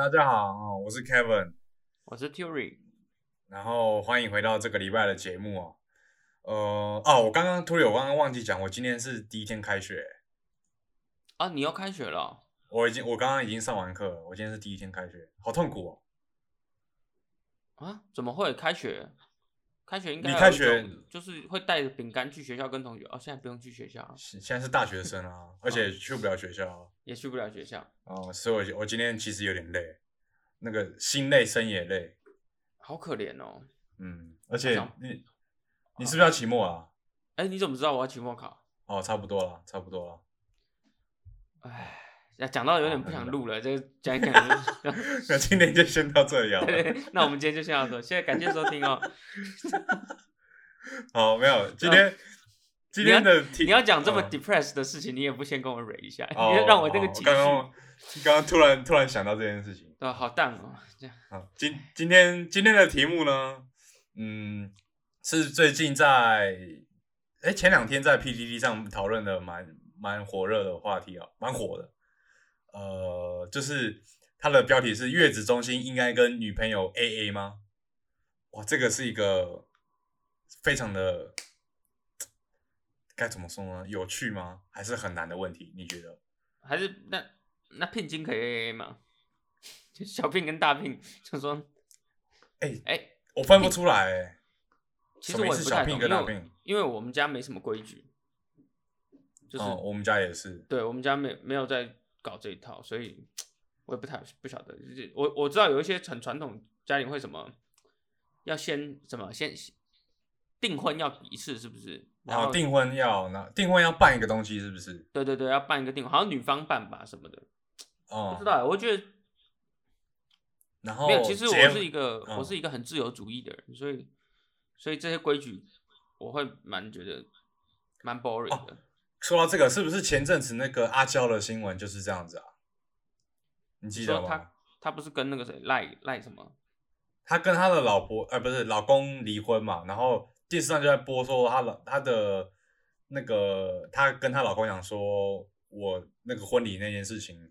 好，大家好，哦我是 Kevin，我是 Tury，然后欢迎回到这个礼拜的节目哦。呃，哦，我刚刚突然我刚刚忘记讲，我今天是第一天开学，啊，你要开学了哦、我已经我刚刚已经上完课了，我今天是第一天开学，好痛苦哦。啊？怎么会开学？开学应该你开学就是会带着饼干去学校跟同学哦，现在不用去学校现在是大学生啊，而且去不了学校也去不了学校，哦，所以我我今天其实有点累，那个心累身也累，好可怜哦。嗯，而且你你是不是要期末啊？哎，你怎么知道我要期末考？哦，差不多了，差不多了。哎，呀，讲到有点不想录了，这个讲一讲。那今天就先到这里好了。对，那我们今天就先到这，谢谢感谢收听哦。好，没有，今天今天的题你要讲这么嗯 depressed 的事情，你也不先跟我蕊一下，哦你就让我这个哦情绪，刚刚刚刚突然突然想到这件事情。对吧？好淡哦，这样好，今今天今天的题目呢，嗯，是最近在哎前两天在 PDD 上讨论的蛮蛮火热的话题啊，蛮火的。呃，就是它的标题是“月子中心应该跟女朋友 AA 吗？”哇，这个是一个非常的该怎么说呢？有趣吗？还是很难的问题？你觉得？还是那那聘金可以 AA 吗？就 小聘跟大聘，就说哎、哎、我分不出来、欸。其实我什么意思也不太懂，小聘跟大因为聘因为我们家没什么规矩，就是、哦，我们家也是。对我们家没没有在搞这一套，所以 我也不太不晓得。就是我我知道有一些很传统家庭会什么，要先什么先订婚要一次，是不是？然后然后订婚要那订婚要办一个东西，是不是？对对对，要办一个订婚，好像女方办吧什么的，哦、不知道欸。我觉得然后没有，其实我是一个、嗯我是一个很自由主义的人，所以所以这些规矩我会蛮觉得蛮 boring 哦的。说到这个，是不是前阵子那个阿娇的新闻就是这样子啊？你记得吗说他？他不是跟那个谁赖赖什么？他跟他的老婆，呃，不是老公离婚嘛，然后电视上就在播说她老她的那个，她跟她老公讲说，我那个婚礼那件事情，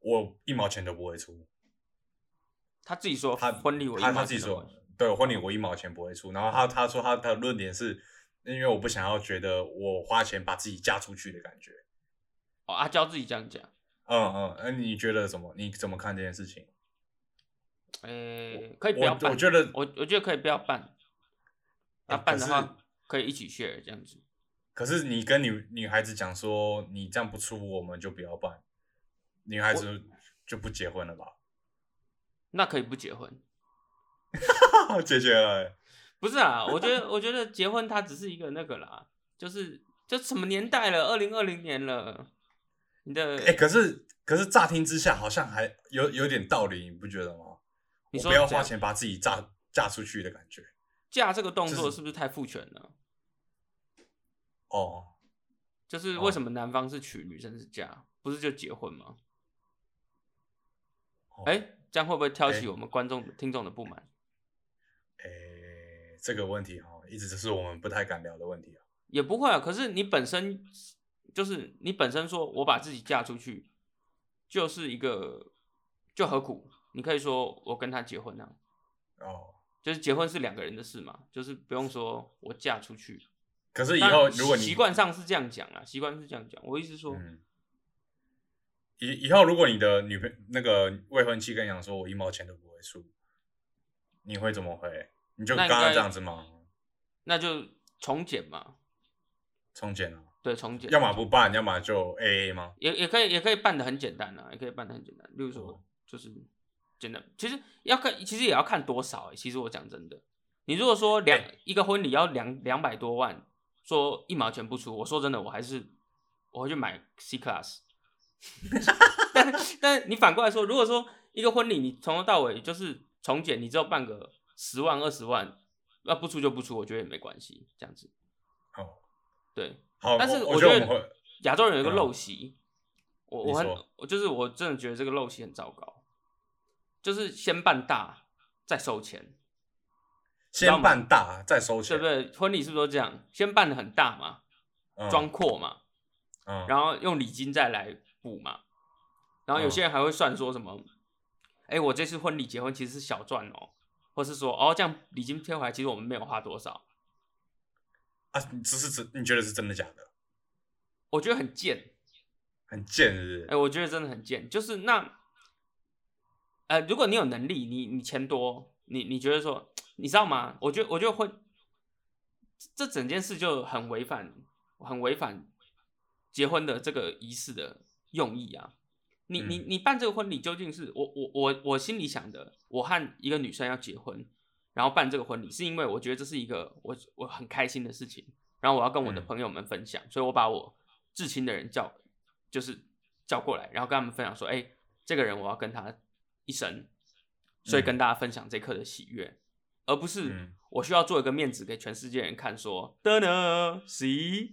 我一毛钱都不会出。她自己说她婚礼我一毛他他自己说对婚礼我一毛钱不会出。然后她她说他他的论点是，因为我不想要觉得我花钱把自己嫁出去的感觉。哦，阿娇自己这样讲。嗯嗯，那、你觉得怎么？你怎么看这件事情？诶、可以不要我办。我觉得我我觉得可以不要办。那、办的话可以一起 share 这样子。可是你跟女女孩子讲说，你这样不出，我们就不要办，女孩子就不结婚了吧？那可以不结婚？解决了欸、不是啊，我觉得我觉得结婚它只是一个那个啦，就是就什么年代了，二零二零年了，你的哎、可是可是乍听之下好像还有有点道理，你不觉得吗？你我不要花钱把自己嫁嫁出去的感觉。嫁这个动作是不是太父权了？哦，就是为什么男方是娶，女生是嫁，不是就结婚吗？哦哎、这样会不会挑起哎我们观众、听众的不满？哎，这个问题哈，一直是我们不太敢聊的问题啊。也不会啊。可是你本身就是你本身说我把自己嫁出去，就是一个就何苦？你可以说我跟他结婚啊，哦，就是结婚是两个人的事嘛，就是不用说我嫁出去。可是以后如果你习惯上是这样讲啊，习惯是这样讲。我意思是说，嗯，以以后如果你的女朋那个未婚妻跟你讲说，我一毛钱都不会出，你会怎么回？你就刚刚这样子吗？那就重减嘛，充钱啊，对，重减。要么不办，要么就 A A 吗？也也可以也可以办的很简单啊，也可以办的很简单。例如说哦，就是简单，其实要看，其实也要看多少、欸。其实我讲真的，你如果说两、哎一个婚礼要两两百多万，说一毛钱不出，我说真的，我还是我会去买 C class。但但你反过来说，如果说一个婚礼你从头到尾就是从简，你只有办个十万二十万，那不出就不出，我觉得也没关系，这样子。哦，对，好，但是我我觉得亚洲人有一个嗯陋习，我我很我就是我真的觉得这个陋习很糟糕，就是先办大再收钱，先吗办大再收钱，对不对？婚礼是不是都这样？先办的很大嘛，嗯装阔嘛，嗯，然后用礼金再来补嘛，然后有嗯些人还会算说什么，哎、我这次婚礼结婚其实是小赚哦，或是说哦这样礼金贴回来，其实我们没有花多少，啊，你这是真？你觉得是真的假的？我觉得很贱。很贱是不是？哎、我觉得真的很贱。就是那，呃，如果你有能力，你你钱多，你你觉得说，你知道吗？我觉得我觉得会，这整件事就很违反，很违反结婚的这个仪式的用意啊。你你嗯你办这个婚礼究竟是我我我我心里想的，我和一个女生要结婚，然后办这个婚礼，是因为我觉得这是一个我我很开心的事情，然后我要跟我的嗯朋友们分享，所以我把我至亲的人叫就是叫过来，然后跟他们分享说，哎、这个人我要跟他一生，所以嗯跟大家分享这刻的喜悦，而不是嗯我需要做一个面子给全世界人看，说的呢，see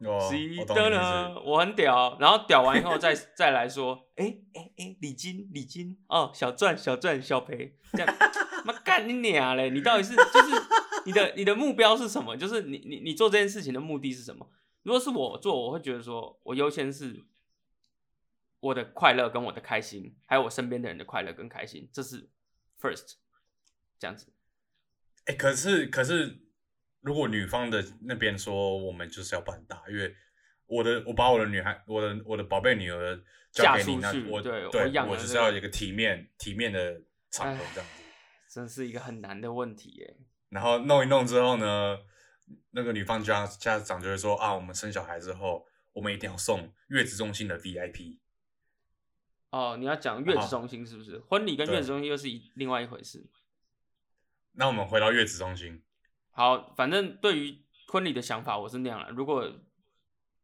哦，see 的呢。，我很屌，然后屌完以后再 再来说，哎哎哎，礼金礼金哦，小赚小赚小赔，这样，妈干你娘嘞！你到底是就是你的你的目标是什么？就是你你你做这件事情的目的是什么？如果是我做，我会觉得说我优先是我的快乐跟我的开心，还有我身边的人的快乐跟开心，这是 first 这样子。哎、可是可是，如果女方的那边说我们就是要办大，因为我的我把我的女孩，我的我的宝贝女儿交给你，那我对我就是要有一个体面体面的场合这样子。真是一个很难的问题耶。然后弄一弄之后呢，那个女方家家长就会说啊，我们生小孩之后，我们一定要送月子中心的 VIP。哦，你要讲月子中心是不是？婚礼跟月子中心又是一另外一回事。那我们回到月子中心，好，反正对于婚礼的想法我是那样了。如果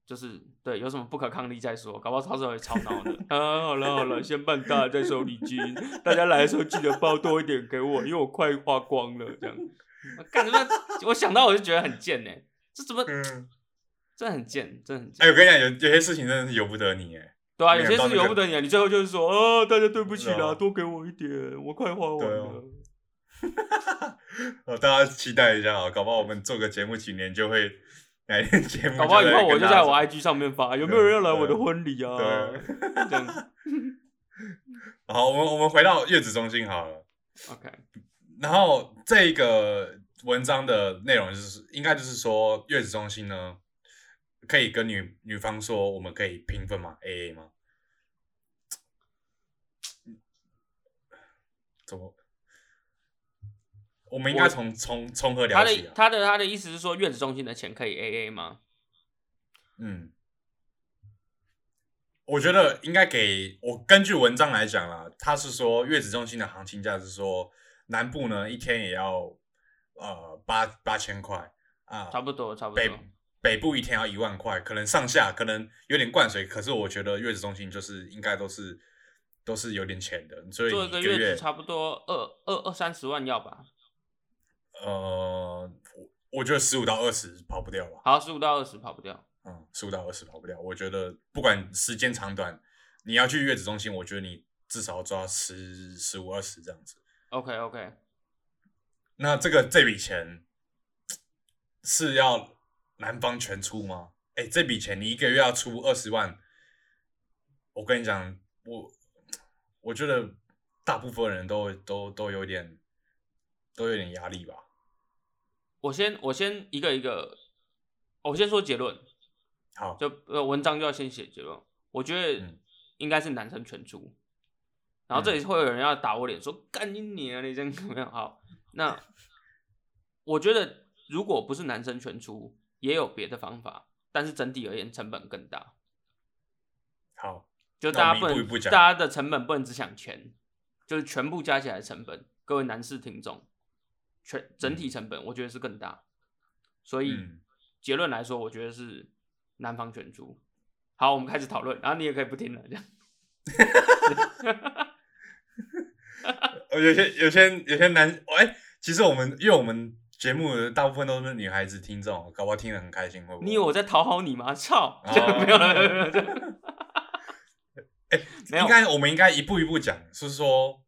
就是对有什么不可抗力再说，搞不好到时候会超闹的。啊，好了好了，先办大再收礼金，大家来的时候记得包多一点给我，因为我快花光了。这样，干什么？我想到我就觉得很贱呢。这怎么？嗯，这很贱，真的很哎、贱。我跟你讲，有有些事情真的是由不得你，哎，对啊，有些事由不得你啊，你最后就是说，啊，大家对不起啦，啊多给我一点，我快花完对啊了。呃，大家期待一下啊，搞不好我们做个节目几年就会哪一天节目，搞不好以后我就在我。IG 上面发，有没有人要来我的婚礼啊？对，这样 好，我们我们回到月子中心好了。OK。然后这个文章的内容就是，应该就是说，月子中心呢，可以跟女女方说，我们可以平分吗？A A 吗？怎么？我们应该我从从从何他聊起啊？的他的他的意思是说，月子中心的钱可以 AA 吗？嗯，我觉得应该给我根据文章来讲啦，他是说月子中心的行情价是说南部呢一天也要呃八八千块啊，差不多，差不多。北部一天要一万块，可能上下可能有点灌水，可是我觉得月子中心就是应该都是都是有点钱的，所以做一个月差不多二二二三十万要吧？呃，我我觉得十五到二十跑不掉吧。好，十五到二十跑不掉。嗯，十五到二十跑不掉。我觉得不管时间长短，你要去月子中心，我觉得你至少要抓十十五二十这样子。OK OK，那这个这笔钱是要男方全出吗？哎、这笔钱你一个月要出二十万，我跟你讲，我我觉得大部分人都都都有点都有点压力吧。我先我先一个一个，我先说结论，好，就呃文章就要先写结论。我觉得嗯应该是男生全出，然后这里会有人要打我脸说干你娘，你这样怎么样？好，那我觉得如果不是男生全出，也有别的方法，但是整体而言成本更大。好，就大家不能，一步一步讲大家的成本不能只想钱，就是全部加起来的成本。各位男士听众，全整体成本我觉得是更大，所以嗯结论来说，我觉得是男方全出。好，我们开始讨论，然后你也可以不听了，这样。呃，有些有些有些男，哎、其实我们因为我们节目大部分都是女孩子听众，搞不好听得很开心，会不会？你以为我在讨好你吗？操！没有了，没有没有 应该我们应该一步一步讲，是说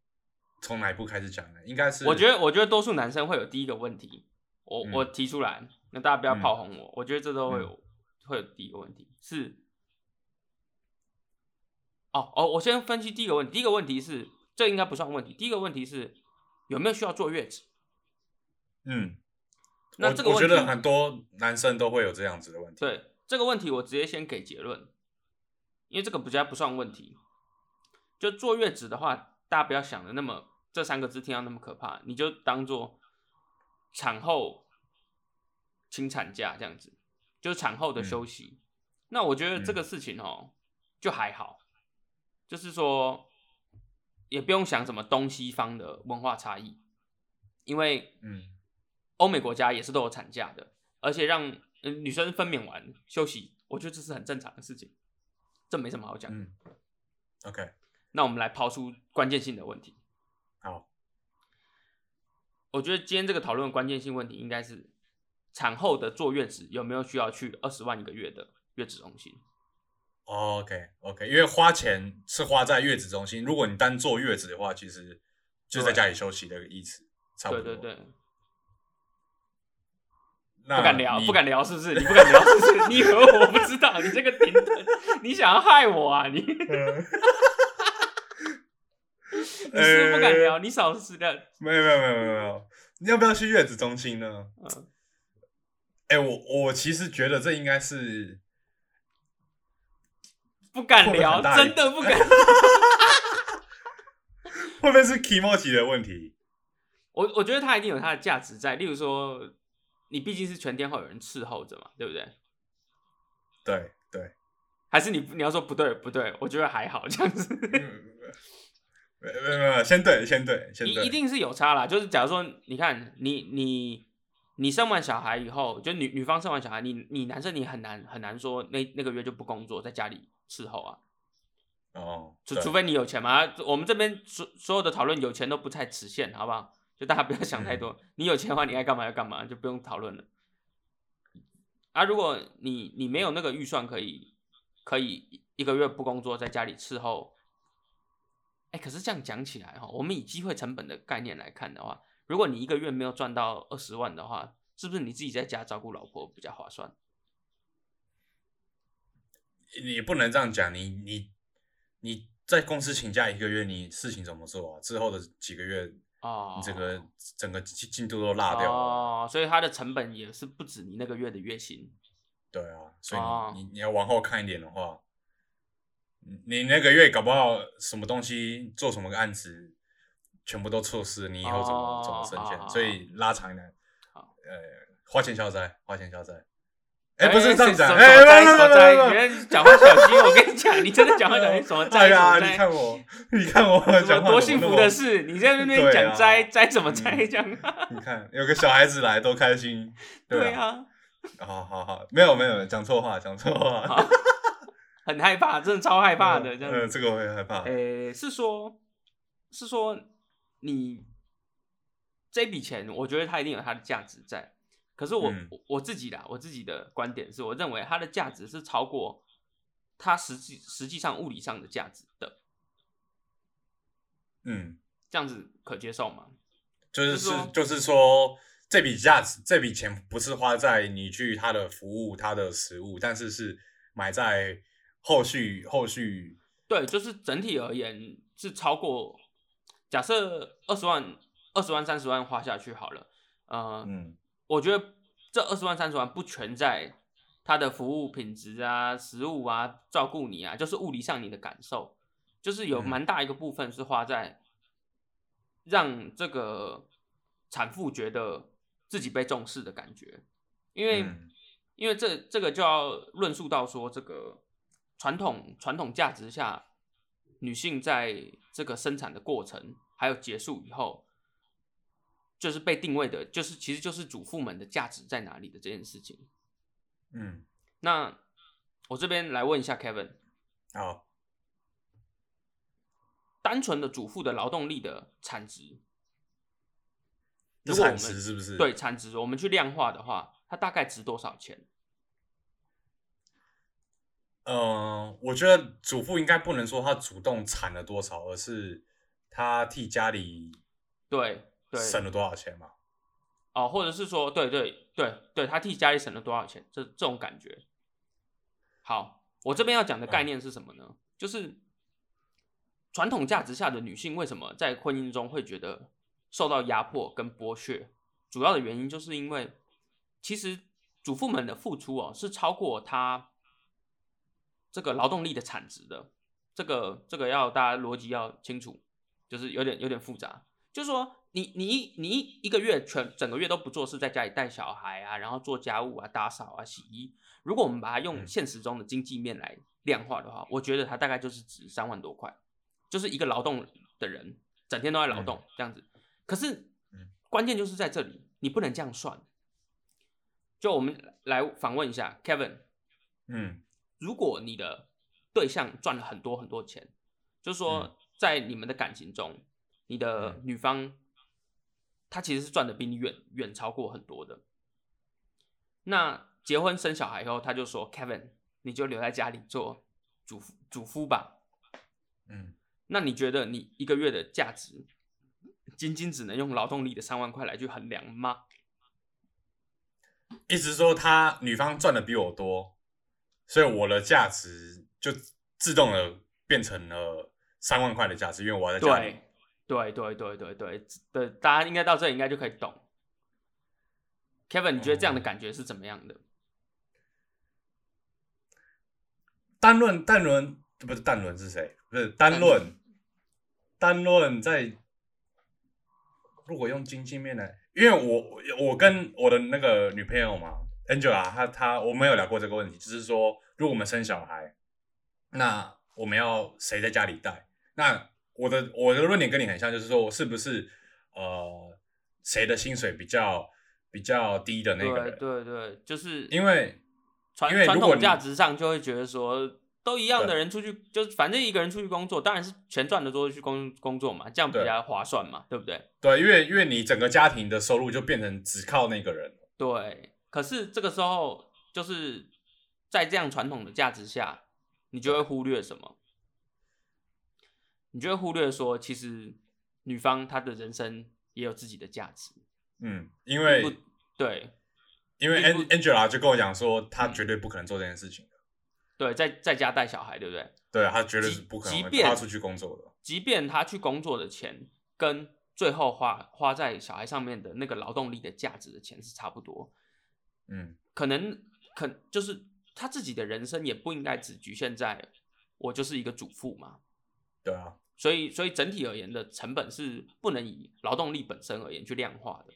从哪一步开始讲呢？应该是我觉得，我觉得多数男生会有第一个问题，我、嗯我提出来，那大家不要嗯炮轰我，我觉得这都会有、会有第一个问题是，哦哦，我先分析第一个问题，第一个问题是这应该不算问题。第一个问题是有没有需要坐月子？嗯，那这个问我我觉得很多男生都会有这样子的问题。对这个问题，我直接先给结论，因为这个比较不算问题。就坐月子的话，大家不要想的那么这三个字听到那么可怕，你就当做产后请产假这样子，就是产后的休息。那我觉得这个事情哦，就还好，就是说也不用想什么东西方的文化差异，因为嗯欧美国家也是都有产假的，而且让、呃女生分娩完休息，我觉得这是很正常的事情，这没什么好讲。嗯，OK，那我们来抛出关键性的问题。好，我觉得今天这个讨论的关键性问题应该是产后的坐月子有没有需要去二十万一个月的月子中心？OK OK，因为花钱是花在月子中心，如果你单坐月子的话，其实就在家里休息的意思，差不多。对对对，那不敢聊，不敢聊，是不是？你不敢聊，是不是？你以为我不知道？你这个顶等，你想要害我啊？你你呃是不是不敢聊？你少是的，没有没有没有没有没有，你要不要去月子中心呢？嗯，哎、我我其实觉得这应该是不敢聊，真的不敢。会不会是 emoji 的问题？我我觉得它一定有它的价值在，例如说，你毕竟是全天候有人伺候着嘛，对不对？对对，还是你你要说不对不对，我觉得还好这样子，嗯没有没有没，先对先对先对，一一定是有差啦。就是假如说，你看你你你生完小孩以后，就女女方生完小孩，你你男生你很难很难说那那个月就不工作，在家里伺候啊，哦，对除除非你有钱嘛。我们这边所所有的讨论有钱都不太实现，好不好？就大家不要想太多，你有钱的话，你爱干嘛就干嘛，就不用讨论了。啊，如果你你没有那个预算可以可以一个月不工作，在家里伺候，哎、可是这样讲起来哈，我们以机会成本的概念来看的话，如果你一个月没有赚到二十万的话，是不是你自己在家照顾老婆比较划算？你不能这样讲，你你你在公司请假一个月，你事情怎么做啊？之后的几个月，哦，你整个整个进进度都落掉了。哦，所以它的成本也是不止你那个月的月薪。对啊，所以你、哦你你要往后看一点的话，你你那个月搞不好什么东西做什么个案子，全部都错失，你以后怎么、哦怎么升迁？好好所以拉长一点，好呃，花钱消灾，花钱消灾。哎、不是哎这样讲，什么哎、什么灾不不不什么灾？不不原来讲话小心，我跟你讲，你真的讲话小心，什么灾？哎呀，什么灾你看我，你看我什讲多幸福的事？你在那边讲啊灾灾什么灾嗯这样？你看有个小孩子来多开心，对啊，啊，好好好，没有没有讲错话，讲错话，很害怕，真的超害怕的这样呃，这个我也害怕。哎，是说，是说你这笔钱，我觉得它一定有它的价值在。可是我、嗯我我自己啦，我自己的观点是我认为它的价值是超过它实际实际上物理上的价值的，嗯，这样子可接受吗？就是是就是说，这笔价值这笔钱不是花在你去他的服务、他的食物，但是是买在后续后续。对，就是整体而言是超过，假设二十万、二十万、三十万花下去好了，呃，嗯我觉得这二十万、三十万不全在他的服务品质啊、食物啊、照顾你啊，就是物理上你的感受，就是有嗯。蛮大一个部分是花在让这个产妇觉得自己被重视的感觉，因为、嗯。因为这这个就要论述到说，这个传统传统价值下，女性在这个生产的过程还有结束以后，就是被定位的，就是其实就是主妇们的价值在哪里的这件事情。嗯，那我这边来问一下 Kevin，好，单纯的主妇的劳动力的产值，这产如果我们值是不是？对，产值，我们去量化的话，它大概值多少钱？嗯，我觉得主妇应该不能说她主动产了多少，而是她替家里对对，省了多少钱嘛。哦，或者是说，对对对对，他替家里省了多少钱？这这种感觉。好，我这边要讲的概念是什么呢？就是传统价值下的女性为什么在婚姻中会觉得受到压迫跟剥削？主要的原因就是因为，其实主妇们的付出哦是超过她这个劳动力的产值的。这个这个要大家逻辑要清楚，就是有点有点复杂。就是说，你你你一个月全整个月都不做事，在家里带小孩啊，然后做家务啊、打扫啊、洗衣。如果我们把它用现实中的经济面来量化的话，我觉得它大概就是值三万多块，就是一个劳动的人整天都在劳动这样子。可是关键就是在这里，你不能这样算。就我们来访问一下 Kevin，嗯，如果你的对象赚了很多很多钱，就是说在你们的感情中。你的女方，她其实是赚的比你远远超过很多的。那结婚生小孩以后，他就说：“Kevin，你就留在家里做主主夫吧。”嗯，那你觉得你一个月的价值，仅仅只能用劳动力的三万块来去衡量吗？意思说，他女方赚的比我多，所以我的价值就自动的变成了三万块的价值，因为我在家里。对对对对对对，大家应该到这里应该就可以懂。Kevin，你觉得这样的感觉是怎么样的？单论单论不是单论是谁？不是单论单论在。如果用经济面来，因为我我跟我的那个女朋友嘛，Angela，她她我们有聊过这个问题，就是说，如果我们生小孩，那我们要谁在家里带？那我的我的论点跟你很像，就是说我是不是呃谁的薪水比较比较低的那个人？对对，就是因为传传统价值上就会觉得说都一样的人出去，就是反正一个人出去工作，当然是钱赚的多去工工作嘛，这样比较划算嘛，对不对？对，因为因为你整个家庭的收入就变成只靠那个人。对，可是这个时候就是在这样传统的价值下，你就会忽略什么？你就会忽略说，其实女方她的人生也有自己的价值。嗯，因为对，因为 Angela 就跟我讲说，她绝对不可能做这件事情的。对，在在家带小孩，对不对？对，她绝对是不可能她出去工作的。即便她去工作的钱，跟最后花花在小孩上面的那个劳动力的价值的钱是差不多。嗯，可能可就是她自己的人生也不应该只局限在我就是一个主妇嘛。对啊。所以，所以整体而言的成本是不能以劳动力本身而言去量化的。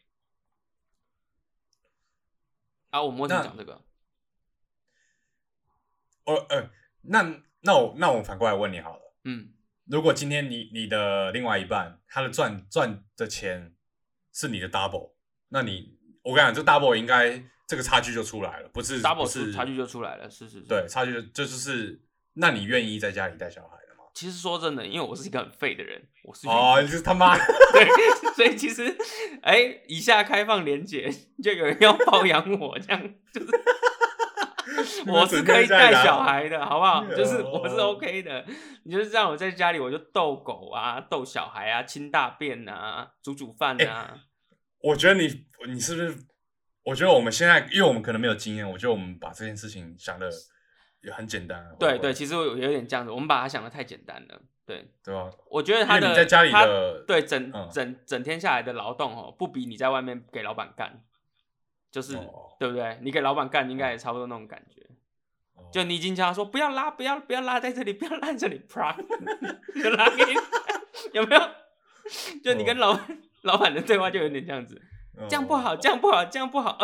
啊，我们为什么讲这个？哦，呃，那那我那我反过来问你好了。嗯，如果今天你你的另外一半他的赚赚的钱是你的 double，那你我跟你讲，这 double 应该这个差距就出来了，不是 double 是差距就出来了，是是。对，差距就就是，那你愿意在家里带小孩？其实说真的，因为我是一个很废的人，我是哦，你是他妈对，所以其实哎，以下开放连结，就有人要包养我，这样就是 我是可以带小孩的，好不好？就是 我是 OK 的，你就是让我在家里，我就逗狗啊，逗小孩啊，清大便啊，煮煮饭啊。我觉得你你是不是？我觉得我们现在，因为我们可能没有经验，我觉得我们把这件事情想的。也很简单，对对，其实有有点这样子，我们把它想的太简单了，对对吧？我觉得他的在家里的对整整整天下来的劳动哦，不比你在外面给老板干，就是对不对？你给老板干应该也差不多那种感觉，就你已经叫他说不要拉，不要不要拉在这里，不要拉这里，啪，就拉给你，有没有？就你跟老老板的对话就有点这样子，这样不好，这样不好，这样不好，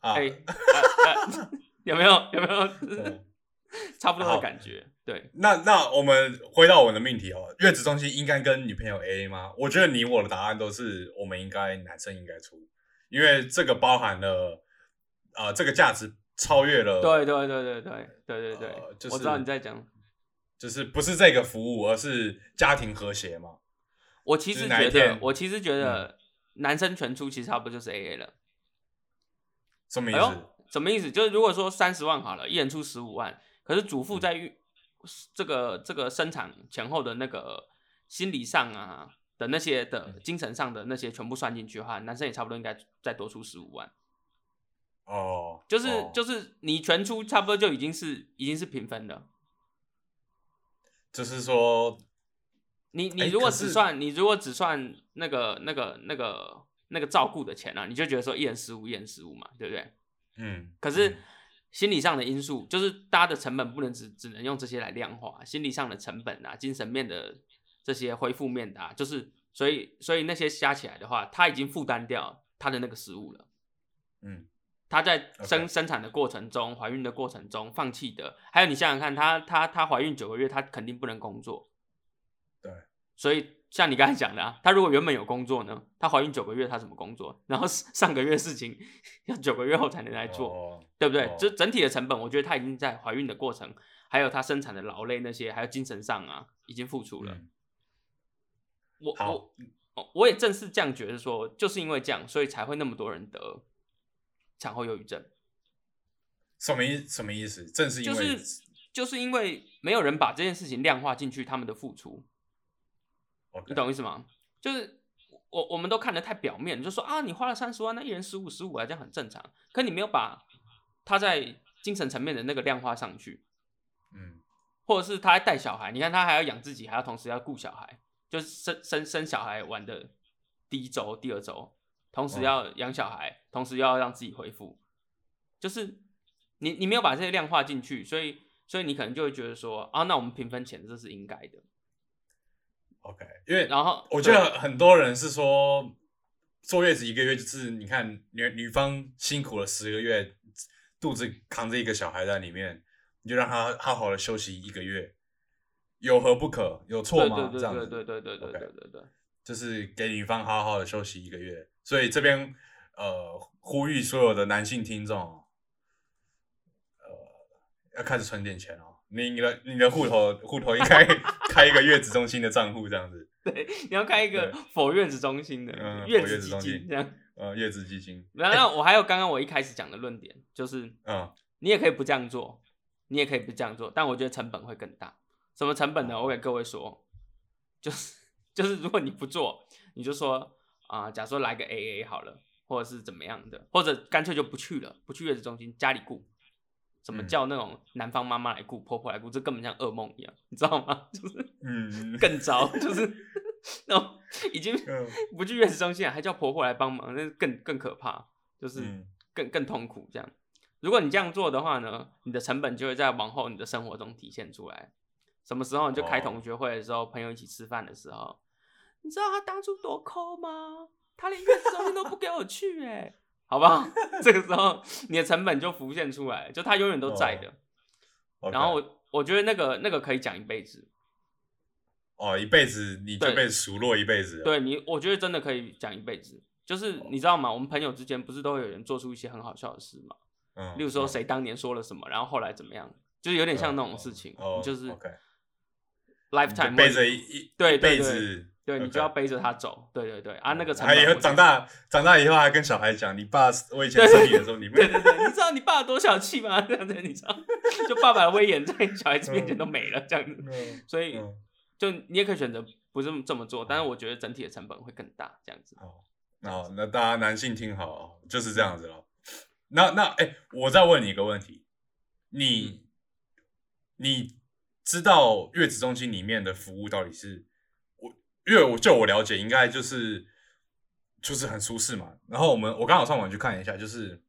哎哎。有没有？有没有？差不多的感觉。对，那那我们回到我的命题哦，月子中心应该跟女朋友 A A 吗？我觉得你我的答案都是，我们应该男生应该出，因为这个包含了，呃，这个价值超越了。对对对对对对对对，我知道你在讲，就是不是这个服务，而是家庭和谐嘛。我其实觉得，我其实觉得男生全出，其实差不多就是 A A 了。什么意思？什么意思？就是如果说三十万好了，一人出十五万，可是主妇在育这个这个生产前后的那个心理上啊的那些的精神上的那些全部算进去的话，男生也差不多应该再多出十五万。哦，就是就是你全出差不多就已经是已经是平分的。就是说，你你如果只算你如果只算那个那个那个那个照顾的钱啊，你就觉得说一人十五，一人十五嘛，对不对？嗯，可是嗯。心理上的因素，就是大家的成本不能只只能用这些来量化，心理上的成本啊，精神面的这些恢复面的啊，就是所以所以那些加起来的话，他已经负担掉他的那个食物了。嗯。他在生生产的过程中、怀孕的过程中放弃的，还有你想想看，她她她怀孕九个月，她肯定不能工作，对，所以像你刚才讲的啊，她如果原本有工作呢，她怀孕九个月她怎么工作？然后 上个月事情要九个月后才能来做，哦对不对哦？这整体的成本，我觉得她已经在怀孕的过程，还有她生产的劳累那些，还有精神上啊，已经付出了。嗯我我哦我也正是这样觉得说，就是因为这样，所以才会那么多人得产后忧郁症。什么意什么意思？正是因就为是就是因为没有人把这件事情量化进去，他们的付出你懂意思吗？就是我我们都看得太表面，就说啊，你花了三十万，那一人十五十五啊，这样很正常。可你没有把他在精神层面的那个量化上去，嗯或者是他还带小孩，你看他还要养自己，还要同时要顾小孩，就是生生生小孩玩的第一周、第二周，同时要养小孩，同时要让自己恢复，就是你你没有把这些量化进去，所以所以你可能就会觉得说啊，那我们平分钱这是应该的。OK，因为然后我觉得很多人是说坐月子一个月，就是你看女女方辛苦了十个月，肚子扛着一个小孩在里面，你就让她好好的休息一个月，有何不可？有错吗？对对这样子对对对对对对对，就是给女方好好的休息一个月。所以这边呃呼吁所有的男性听众，呃要开始存点钱哦。你你的你的户头户头应该 开一个月子中心的账户这样子，对你要开一个对否月子中心的嗯月否月子基金心这样。呃月子基金，然后我还有刚刚我一开始讲的论点，就是 嗯你也可以不这样做，你也可以不这样做，但我觉得成本会更大。什么成本呢？我给各位说，就是就是如果你不做，你就说啊、假如说来个 AA 好了，或者是怎么样的，或者干脆就不去了，不去月子中心，家里顾。怎么嗯叫那种男方妈妈来顾，婆婆来顾，这根本像噩梦一样，你知道吗？就是嗯更糟，就是 那种已经嗯不去月子中心了，还叫婆婆来帮忙，那更更可怕，就是嗯更更痛苦这样。如果你这样做的话呢，你的成本就会在往后你的生活中体现出来。什么时候你就开哦同学会的时候，朋友一起吃饭的时候，你知道他当初多抠吗？他连月子中心都不给我去、哎，好不好？这个时候你的成本就浮现出来，就他永远都在的。然后我我觉得那个那个可以讲一辈子，哦一辈子你就对。被数落一辈子了，对你，我觉得真的可以讲一辈子。就是你知道吗？我们朋友之间不是都会有人做出一些很好笑的事吗？嗯，例如说嗯。谁当年说了什么，然后后来怎么样，就是有点像那种事情，就是 lifetime 就背着一一对对对。子，对你就要背着他走，对对对啊，那个成还以后长大长大以后还跟小孩讲，你爸我以前生你的时候，你对们对对，你知道你爸多小气吗？这样子你知道，就爸爸的威严在小孩子面前都没了，这样子，嗯所以嗯就你也可以选择不这么这么做，但是我觉得整体的成本会更大，这样子。好，好，那大家男性听好哦，就是这样子咯。那那哎、我再问你一个问题，你你知道月子中心里面的服务到底是我，因为我就我了解，应该就是就是很舒适嘛。然后我们我刚好上网去看一下，就是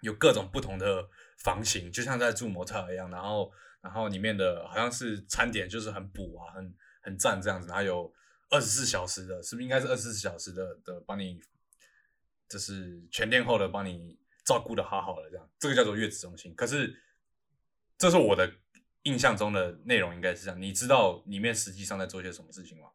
有各种不同的房型，就像在住模特一样。然后然后里面的好像是餐点就是很补啊，很很赞这样子，然后有二十四小时的，是不是应该是二十四小时的的帮你，就是全天候的帮你照顾的好好的这样，这个叫做月子中心。可是这是我的印象中的内容应该是这样，你知道里面实际上在做些什么事情吗？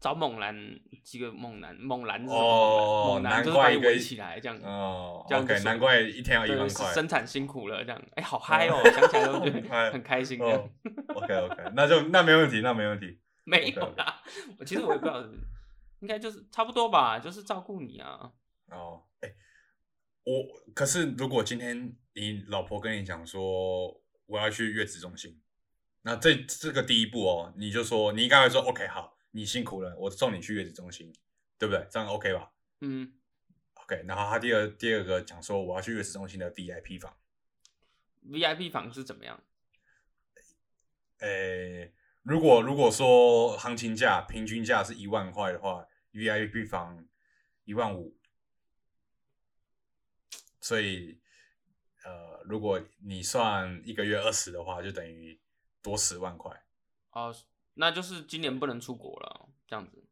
找猛男几个猛男，猛男是什么哦猛男难就是把你怪一个围起来这样。哦，OK，难怪一天要一，万块。生产辛苦了，这样，哎、好嗨哦！想起来都 觉得嗨很开心，这样。哦，OK OK，那就那没问题，那没问题。没有啦，我其实我也不知道，应该就是差不多吧，就是照顾你啊。哦，哎、我可是如果今天你老婆跟你讲说我要去月子中心，那这这个第一步哦，你就说你应该会说 OK 好，你辛苦了，我送你去月子中心，对不对？这样 OK 吧嗯，？OK，然后他第二第二个讲说我要去月子中心的 VIP 房，VIP 房是怎么样？诶，如果如果说行情价平均价是一万块的话，VIP 房一万五，所以呃，如果你算一个月二十的话，就等于多十万块。哦，那就是今年不能出国了，这样子，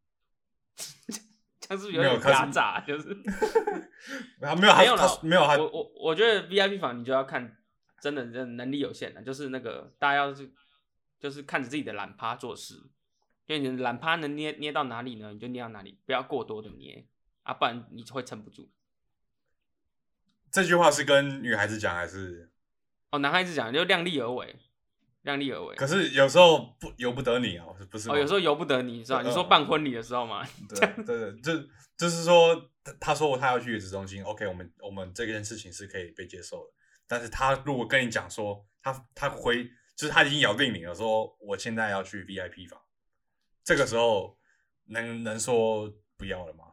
这样是不是有点压榨？就是 啊，没有他没有了没有他我我我觉得 VIP 房你就要看，真的真的能力有限的，就是那个大家要是就是看着自己的懒趴做事，就你的懒趴能捏捏到哪里呢，你就捏到哪里，不要过多的捏啊，不然你会撑不住。这句话是跟女孩子讲还是？哦，男孩子讲就量力而为，量力而为。可是有时候不由不得你啊，不是吗？哦，有时候由不得你，是吧？你说办婚礼的时候嘛，对对对，就就是说，他他说他要去月子中心，OK，我们我们这件事情是可以被接受的。但是他如果跟你讲说，他他回就是他已经咬定你了，说我现在要去 VIP 房，这个时候能能说不要了吗？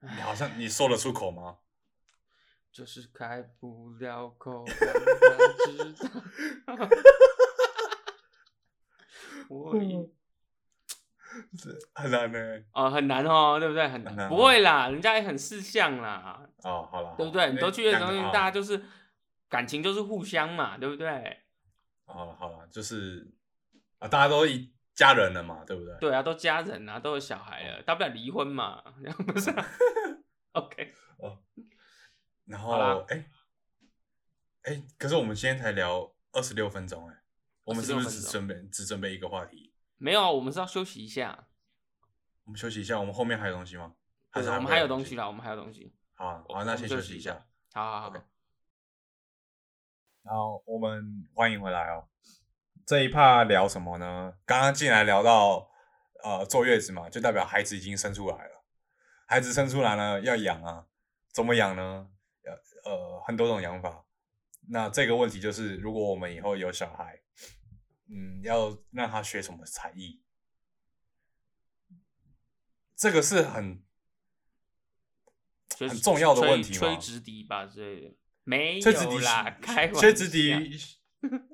你好像你说得出口吗？就是开不了口，知道。我一很难呢。哦，很难哦，对不对？很难，不会啦，人家也很识相啦，哦，好了，对不对？你都去月子中心，那大家就是感情就是互相嘛，对不对？好了好了，就是啊，大家都一家人了嘛，对不对？对啊，都家人啊，都有小孩了，大不了离婚嘛，不是啊？OK，然后哎哎，可是我们今天才聊二十六分钟哎，我们是不是只准备只准备一个话题？没有啊，我们是要休息一下，我们休息一下，我们后面还有东西吗？还对，是我们还有东西。啦，我们还有东西。好好，那先休息一下。好好好后我们欢迎回来哦。这一趴聊什么呢？刚刚进来聊到呃坐月子嘛，就代表孩子已经生出来了。孩子生出来呢，要养啊，怎么养呢？呃呃，很多种养法。那这个问题就是，如果我们以后有小孩，嗯，要让他学什么才艺？这个是很很重要的问题吹嘛吹直笛吧之类的，没有啦，开玩笑。吹直笛，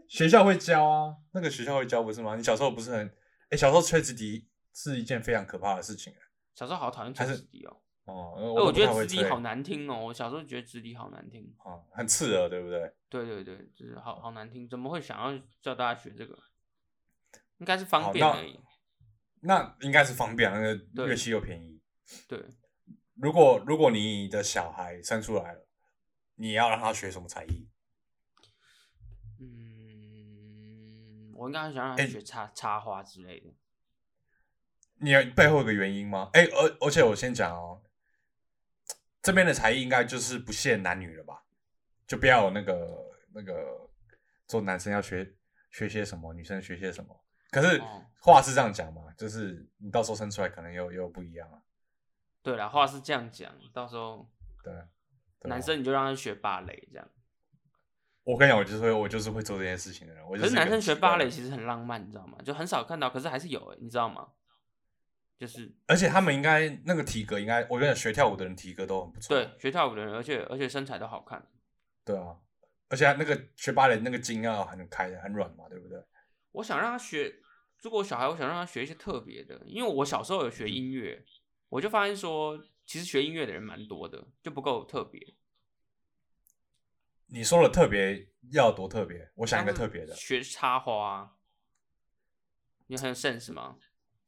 学校会教啊，那个学校会教不是吗？你小时候不是很，哎、小时候吹直笛是一件非常可怕的事情小时候好讨厌吹直笛哦，哦。哎，我我觉得直笛好难听哦，我小时候觉得直笛好难听。哦，很刺耳，对不对？对对对，就是好好难听，怎么会想要叫大家学这个？应该是方便而已。那应该是方便，那个对乐器又便宜。对，如果如果你的小孩生出来了，你要让他学什么才艺？嗯，我应该很想让他哎学插插花之类的。你有背后有个原因吗？哎、而而且我先讲哦，这边的才艺应该就是不限男女了吧？就不要有那个那个做男生要学学些什么，女生学些什么。可是哦话是这样讲嘛，就是你到时候生出来可能又又不一样啊。对啦，话是这样讲，到时候对，对男啊生你就让他学芭蕾这样。我跟你讲，我就是会我就是会做这件事情的人。可是男生学芭蕾其实很浪漫，你知道吗？就很少看到，可是还是有、欸，你知道吗？就是而且他们应该那个体格应该，我觉得学跳舞的人体格都很不错。对学跳舞的人，而且而且身材都好看。对啊，而且那个学芭蕾那个筋要很开的，很软嘛，对不对？我想让他学，如果小孩，我想让他学一些特别的，因为我小时候有学音乐，我就发现说，其实学音乐的人蛮多的，就不够特别。你说的特别要多特别？我想一个特别的，学插花，你很有 sense 吗？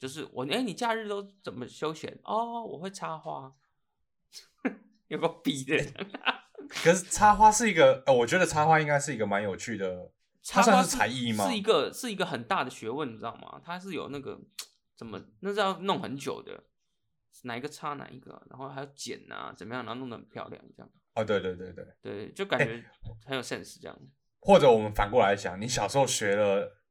就是我，哎、你假日都怎么休闲？哦，我会插花，有个逼的。可是插花是一个，呃，我觉得插花应该是一个蛮有趣的，插花是才艺吗？是一个是一个很大的学问，你知道吗？它是有那个怎么那是要弄很久的，哪一个插哪一个，然后还要剪啊，怎么样，然后弄得很漂亮，这样哦，对对对对，对，就感觉很有 sense 这样。或者我们反过来想，你小时候学了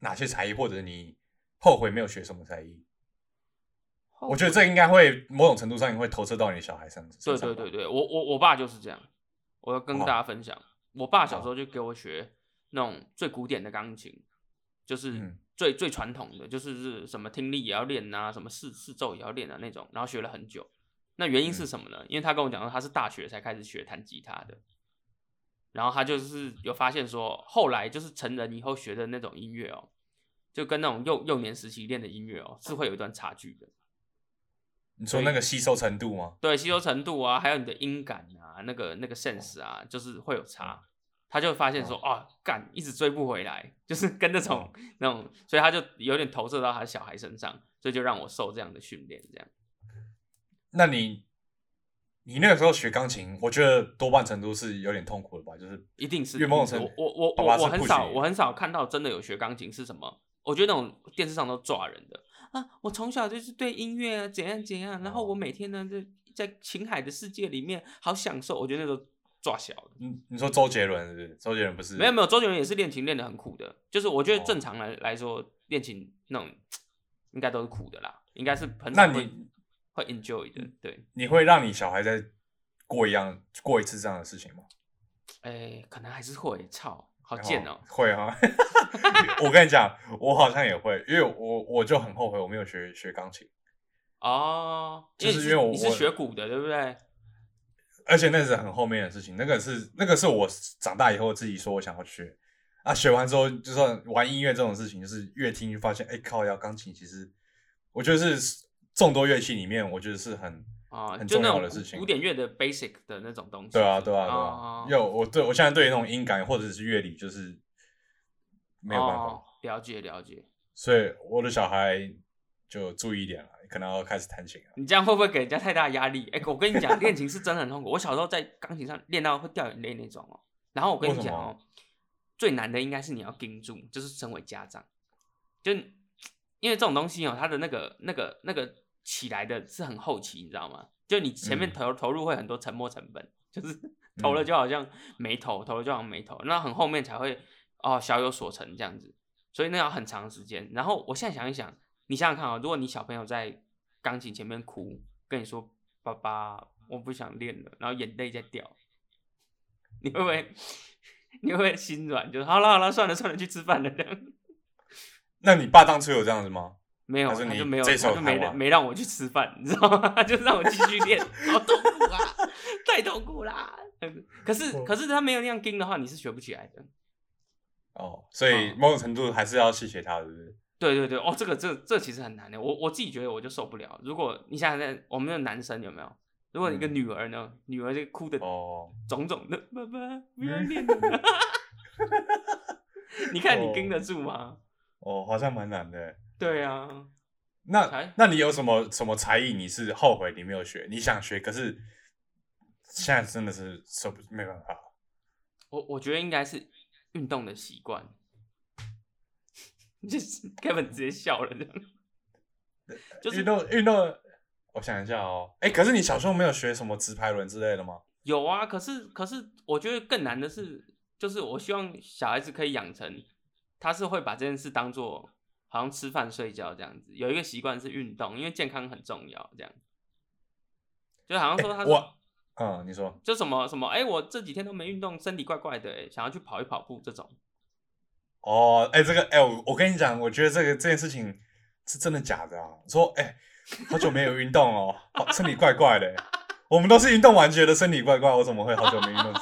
哪些才艺，或者你后悔没有学什么才艺？我觉得这应该会某种程度上会投射到你小孩身上。对。对对对，我我我爸就是这样，我要跟哦大家分享，我爸小时候就给我学那种最古典的钢琴，就是嗯。最、最传统的，就是是什么听力也要练啊，什么四四奏也要练啊那种，然后学了很久。那原因是嗯什么呢？因为他跟我讲说他是大学才开始学弹吉他的，然后他就是有发现说，后来就是成人以后学的那种音乐哦，就跟那种幼幼年时期练的音乐哦，是会有一段差距的。你说那个吸收程度吗？对，吸收程度啊，还有你的音感啊，那个那个 sense 啊，就是会有差。他就发现说，啊，干，一直追不回来，就是跟那种那种，所以他就有点投射到他小孩身上，所以就让我受这样的训练，这样。那你你那个时候学钢琴，我觉得多半程度是有点痛苦的吧？就是一定是因为某种程度，我我我我很少我很少看到真的有学钢琴是什么，我觉得那种电视上都抓人的啊。我从小就是对音乐啊怎样怎样，然后我每天呢在在琴海的世界里面好享受，我觉得那种。抓小的，嗯，你说周杰伦是不是？周杰伦不是？没有没有，周杰伦也是练琴练的很苦的。就是我觉得正常来来说，练琴那种应该都是苦的啦，应该是很那你会 enjoy 的，对。你会让你小孩再过一样过一次这样的事情吗？哎，可能还是会。操，好贱哦！会哈，我跟你讲，我好像也会，因为我我就很后悔我没有学学钢琴。哦，就是因为我你是学鼓的，对不对？而且那是很后面的事情，那个是那个是我长大以后自己说我想要学啊，学完之后就算玩音乐这种事情，就是越听就发现，哎靠，要钢琴其实我觉得是众多乐器里面，我觉得是很啊很重要的事情，古典乐的 basic 的那种东西。对啊，对啊，对啊。有我对我现在对那种音感或者是乐理就是没有办法了解了解，所以我的小孩就注意一点了。可能要开始弹琴了。你这样会不会给人家太大压力？哎，我跟你讲，练琴是真的很痛苦。我小时候在钢琴上练到会掉眼泪那种哦。然后我跟你讲哦，最难的应该是你要盯住，就是身为家长，就因为这种东西哦，它的那个、那个、那个起来的是很后期，你知道吗？就你前面投投入会很多沉没成本，就是 投了就好像没投，投了就好像没投，那很后面才会哦小有所成这样子。所以那要很长时间。然后我现在想一想，你想想看啊，如果你小朋友在钢琴前面哭，跟你说：“爸爸，我不想练了。”然后眼泪在掉，你会不会？你会不会心软？就好了好了，算了算了，去吃饭了这样。那你爸当初有这样子吗？没有，他就没有，他就没没让我去吃饭，你知道吗？就让我继续练，好痛苦啊，太痛苦啦。可是可是他没有那样盯的话，你是学不起来的。哦，所以某种程度还是要去学他，是不是？对对对，哦，这个这这其实很难的，我我自己觉得我就受不了。如果你想想，我们的男生有没有？如果一个女儿呢，女儿就哭的肿肿的，爸爸不要 练了，你看你跟得住吗？哦，好像蛮难的。对啊，那那你有什么什么才艺？你是后悔你没有学？你想学，可是现在真的是受不没办法。我我觉得应该是运动的习惯。就是 Kevin 直接笑了，这样。就是运动运动，我想一下哦。哎，可是你小时候没有学什么直排轮之类的吗？有啊，可是可是我觉得更难的是，就是我希望小孩子可以养成，他是会把这件事当做好像吃饭睡觉这样子，有一个习惯是运动，因为健康很重要，这样。就好像说他我，嗯，你说就什么什么？哎，我这几天都没运动，身体怪怪的，想要去跑一跑步这种。哦，哎，这个，哎，我我跟你讲，我觉得这个这件事情是真的假的啊？说，哎，好久没有运动哦，身体怪怪的。我们都是运动完觉得身体怪怪，我怎么会好久没运动？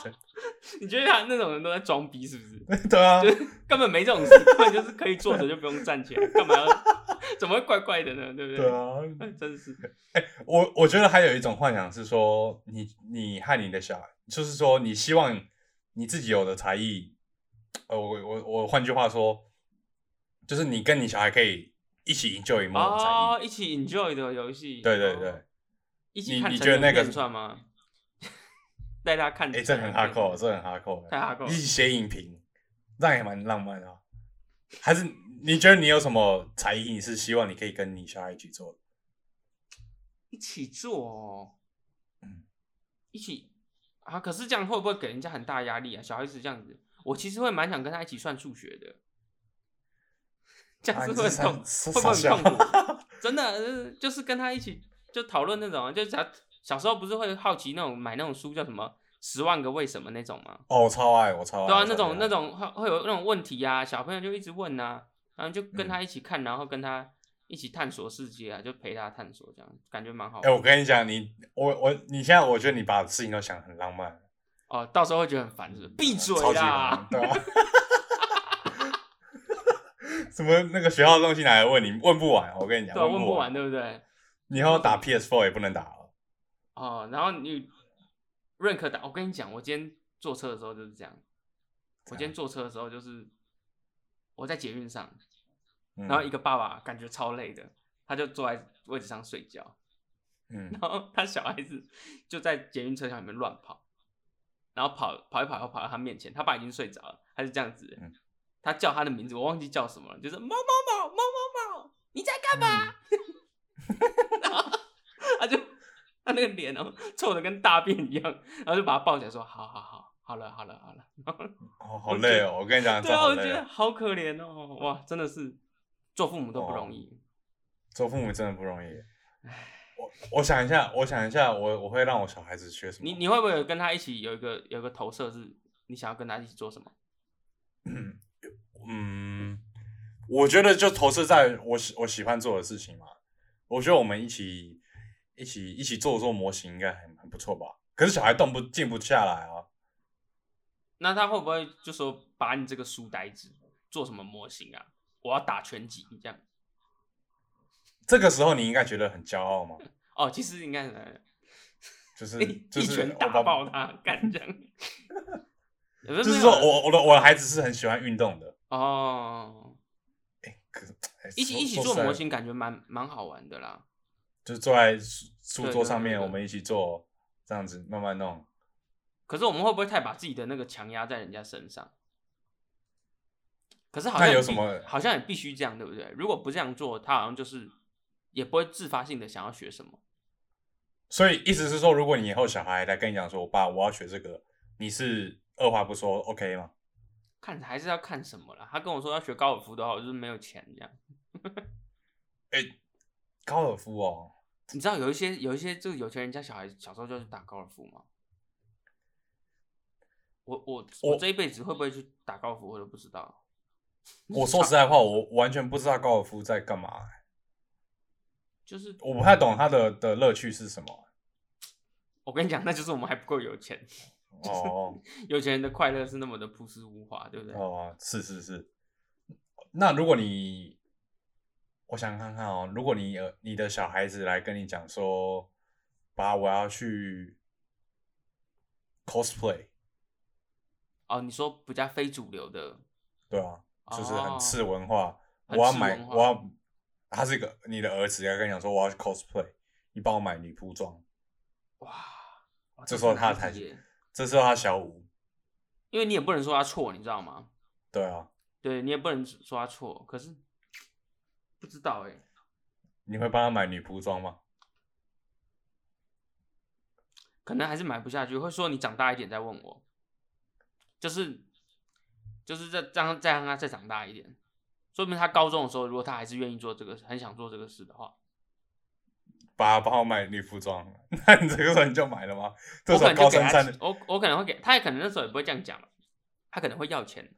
你觉得他那种人都在装逼是不是？对啊，根本没这种事，根本就是可以坐着就不用站起来，干嘛要？怎么会怪怪的呢？对不对？对啊，真是。哎，我我觉得还有一种幻想是说，你你和你的小孩，就是说你希望你自己有的才艺。呃，我我我换句话说，就是你跟你小孩可以一起 enjoy 某种才艺，一起 enjoy 的游戏。对对对，一起看你觉得那个算吗？带他看，哎，这很哈扣，这很哈扣，太哈扣。一起写影评，那也蛮浪漫的。还是你觉得你有什么才艺，你是希望你可以跟你小孩一起做的？一起做，嗯，一起啊？可是这样会不会给人家很大压力啊？小孩子这样子。我其实会蛮想跟他一起算数学的，这样子会痛，会不会很痛苦？真的，就是跟他一起就讨论那种，就小小时候不是会好奇那种买那种书叫什么《十万个为什么》那种吗？哦，超爱，我超爱。对啊，那种那种会会有那种问题啊，小朋友就一直问啊，然后就跟他一起看，然后跟他一起探索世界啊，就陪他探索，这样感觉蛮好。哎，我跟你讲，你我我你现在我觉得你把事情都想很浪漫。哦，到时候会觉得很烦，是不是？闭嘴超级啦烦！对啊。什么那个学校的东西拿来问你，问不完。我跟你讲，对啊，问不完，，对不对？你以后打 PS4 也不能打了。哦，然后你 rank 打，我跟你讲，我今天坐车的时候就是这样。我今天坐车的时候就是我在捷运上，嗯。然后一个爸爸感觉超累的，他就坐在位置上睡觉，嗯。然后他小孩子就在捷运车厢里面乱跑，然后跑跑一跑，又跑到他面前，他爸已经睡着了，他是这样子，嗯。他叫他的名字，我忘记叫什么了，就是某某某某某某，你在干嘛？然后他就他那个脸哦，臭的跟大便一样，然后就把他抱起来说：“好好好，好了好了好了。”哦，好累哦！我跟你讲，对啊，我觉。得好可怜哦，哇，真的是做父母都不容易。做父母真的不容易。我我想一下，我想一下，我我会让我小孩子学什么？你你会不会有跟他一起有一个有一个投射，是你想要跟他一起做什么？嗯，我觉得就投射在我喜我喜欢做的事情嘛。我觉得我们一起一起一起做做模型应该很很不错吧？可是小孩动不静不下来啊。那他会不会就说把你这个书呆子做什么模型啊？我要打拳击这样？这个时候你应该觉得很骄傲吗？哦，其实应该很就是 就是打爆他，干这样。就就是说我我的我的孩子是很喜欢运动的，哦，可一起一起做模型，感觉蛮蛮好玩的啦。就坐在书桌上面，我们一起做，这样子慢慢弄。可是我们会不会太把自己的那个强压在人家身上？可是好像有什么好像也必须这样，对不对？如果不这样做，他好像就是也不会自发性的想要学什么。所以意思是说，如果你以后小孩来跟你讲说，我爸我要学这个，你是二话不说 OK 吗？看还是要看什么啦。他跟我说要学高尔夫的话，我就是没有钱这样。高尔夫哦，你知道有一些有一些这个有钱人家小孩小时候就去打高尔夫吗？我我我我这一辈子会不会去打高尔夫，我都不知道。我说实在话，我完全不知道高尔夫在干嘛、就是我不太懂他的的乐趣是什么。我跟你讲，那就是我们还不够有钱。哦 有钱人的快乐是那么的朴实无华，对不对？哦，是是是。那如果你，我想看看哦，如果你呃你的小孩子来跟你讲说，爸，我要去 cosplay，哦，你说比较非主流的，对啊，就是哦很次文化。很我要买，我要，他是一个你的儿子，要跟你讲说我要去 cosplay，你帮我买女仆装。哇，这时候他才这时候他小五，因为你也不能说他错，你知道吗？对啊，对你也不能说他错，可是不知道哎，你会帮他买女仆装吗？可能还是买不下去，会说你长大一点再问我，就是就是再让再让他再长大一点，说明他高中的时候，如果他还是愿意做这个，很想做这个事的话，爸，帮我买女服装。那你这个时候你就买了吗？这我时候高三三钱，我我可能会给他，也可能那时候也不会这样讲了，他可能会要钱，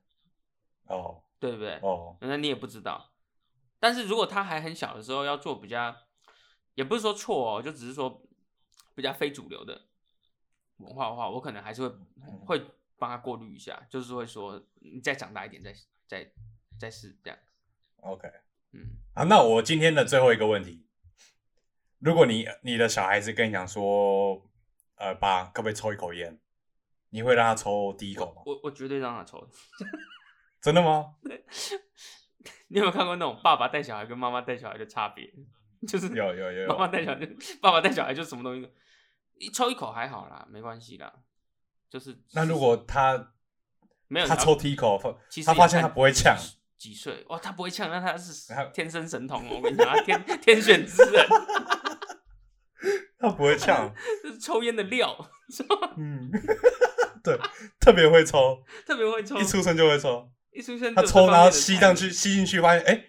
哦对不对？哦，那你也不知道。但是如果他还很小的时候要做比较，也不是说错哦，就只是说比较非主流的文化的话，我可能还是会会帮他过滤一下，就是会说你再长大一点再再再试这样。OK，嗯，好，那我今天的最后一个问题，如果你你的小孩子跟你讲说，呃，爸，可不可以抽一口烟？你会让他抽第一口吗？我我绝对让他抽。真的吗？你有没有看过那种爸爸带小孩跟妈妈带小孩的差别？就是有有有 妈妈，带小孩，爸爸带小孩就什么东西，一抽一口还好啦，没关系啦。就是那如果他 没有他抽第一口，发其实他发现他不会呛，几岁哇，他不会呛，那他是天生神童哦！我跟你讲，他天天选之人，他不会呛，这是抽烟的料，嗯，对，特别会抽，特别会抽，一出生就会抽，一出生他抽然后吸上去，吸进去发现，哎，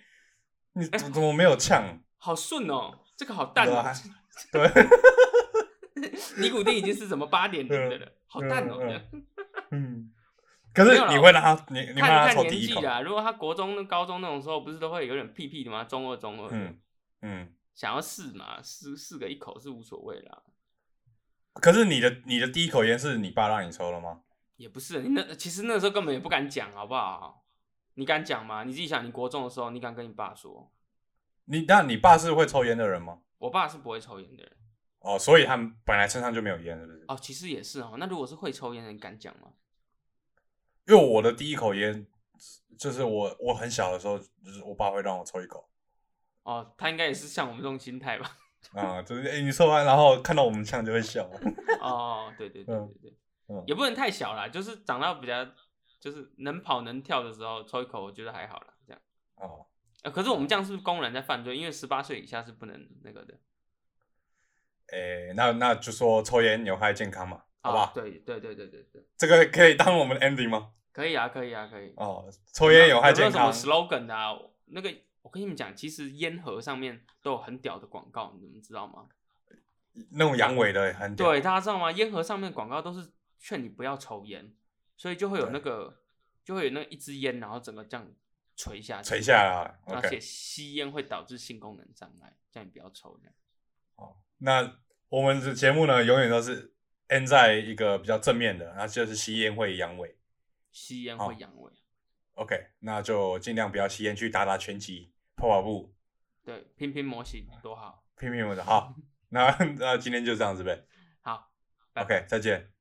你怎怎么没有呛？好顺哦，这个好淡哦 对 尼古丁已经是什么八点零的了，好淡哦。嗯 可是你会让他，你你会看让他抽第一口，年纪啦，如果他国中、高中那种时候，不是都会有点屁屁的吗？中二、中二，嗯嗯，想要试嘛，试试个一口是无所谓啦。可是你的你的第一口烟是你爸让你抽的吗？也不是，你那其实那时候根本也不敢讲，好不好？你敢讲吗？你自己想，你国中的时候，你敢跟你爸说？你那你爸是会抽烟的人吗？我爸是不会抽烟的人。哦，所以他们本来身上就没有烟，是不是？哦，其实也是哦。那如果是会抽烟的，人敢讲吗？因为我的第一口烟就是我我很小的时候，就是我爸会让我抽一口。哦，他应该也是像我们这种心态吧？啊，就是哎、你抽完然后看到我们呛就会笑。哦，对对对嗯对对，嗯也不能太小啦，就是长到比较就是能跑能跳的时候抽一口，我觉得还好啦。这样。哦，呃，可是我们这样是不是公然在犯罪？因为十八岁以下是不能那个的，哎、那那就说抽烟有害健康嘛，好不好？啊对对对对对对，这个可以当我们的 ending 吗？可以啊，可以啊，可以。哦，抽烟有害有没有什么健康。slogan 的啊？那个我跟你们讲，其实烟盒上面都有很屌的广告，你们知道吗？那种阳痿的很屌对，大家知道吗？烟盒上面广告都是劝你不要抽烟，所以就会有那个就会有那一支烟，然后整个这样垂下去，垂下来。而且吸烟会导致性功能障碍，叫你不要抽这样。哦，那我们的节目呢，永远都是 end 在一个比较正面的，那就是吸烟会阳痿。吸烟好会阳痿，OK，那就尽量不要吸烟，去打打拳击、跑跑步，对，拼拼模型多好。拼拼模型。好，那 那今天就这样子呗。好，OK，再见。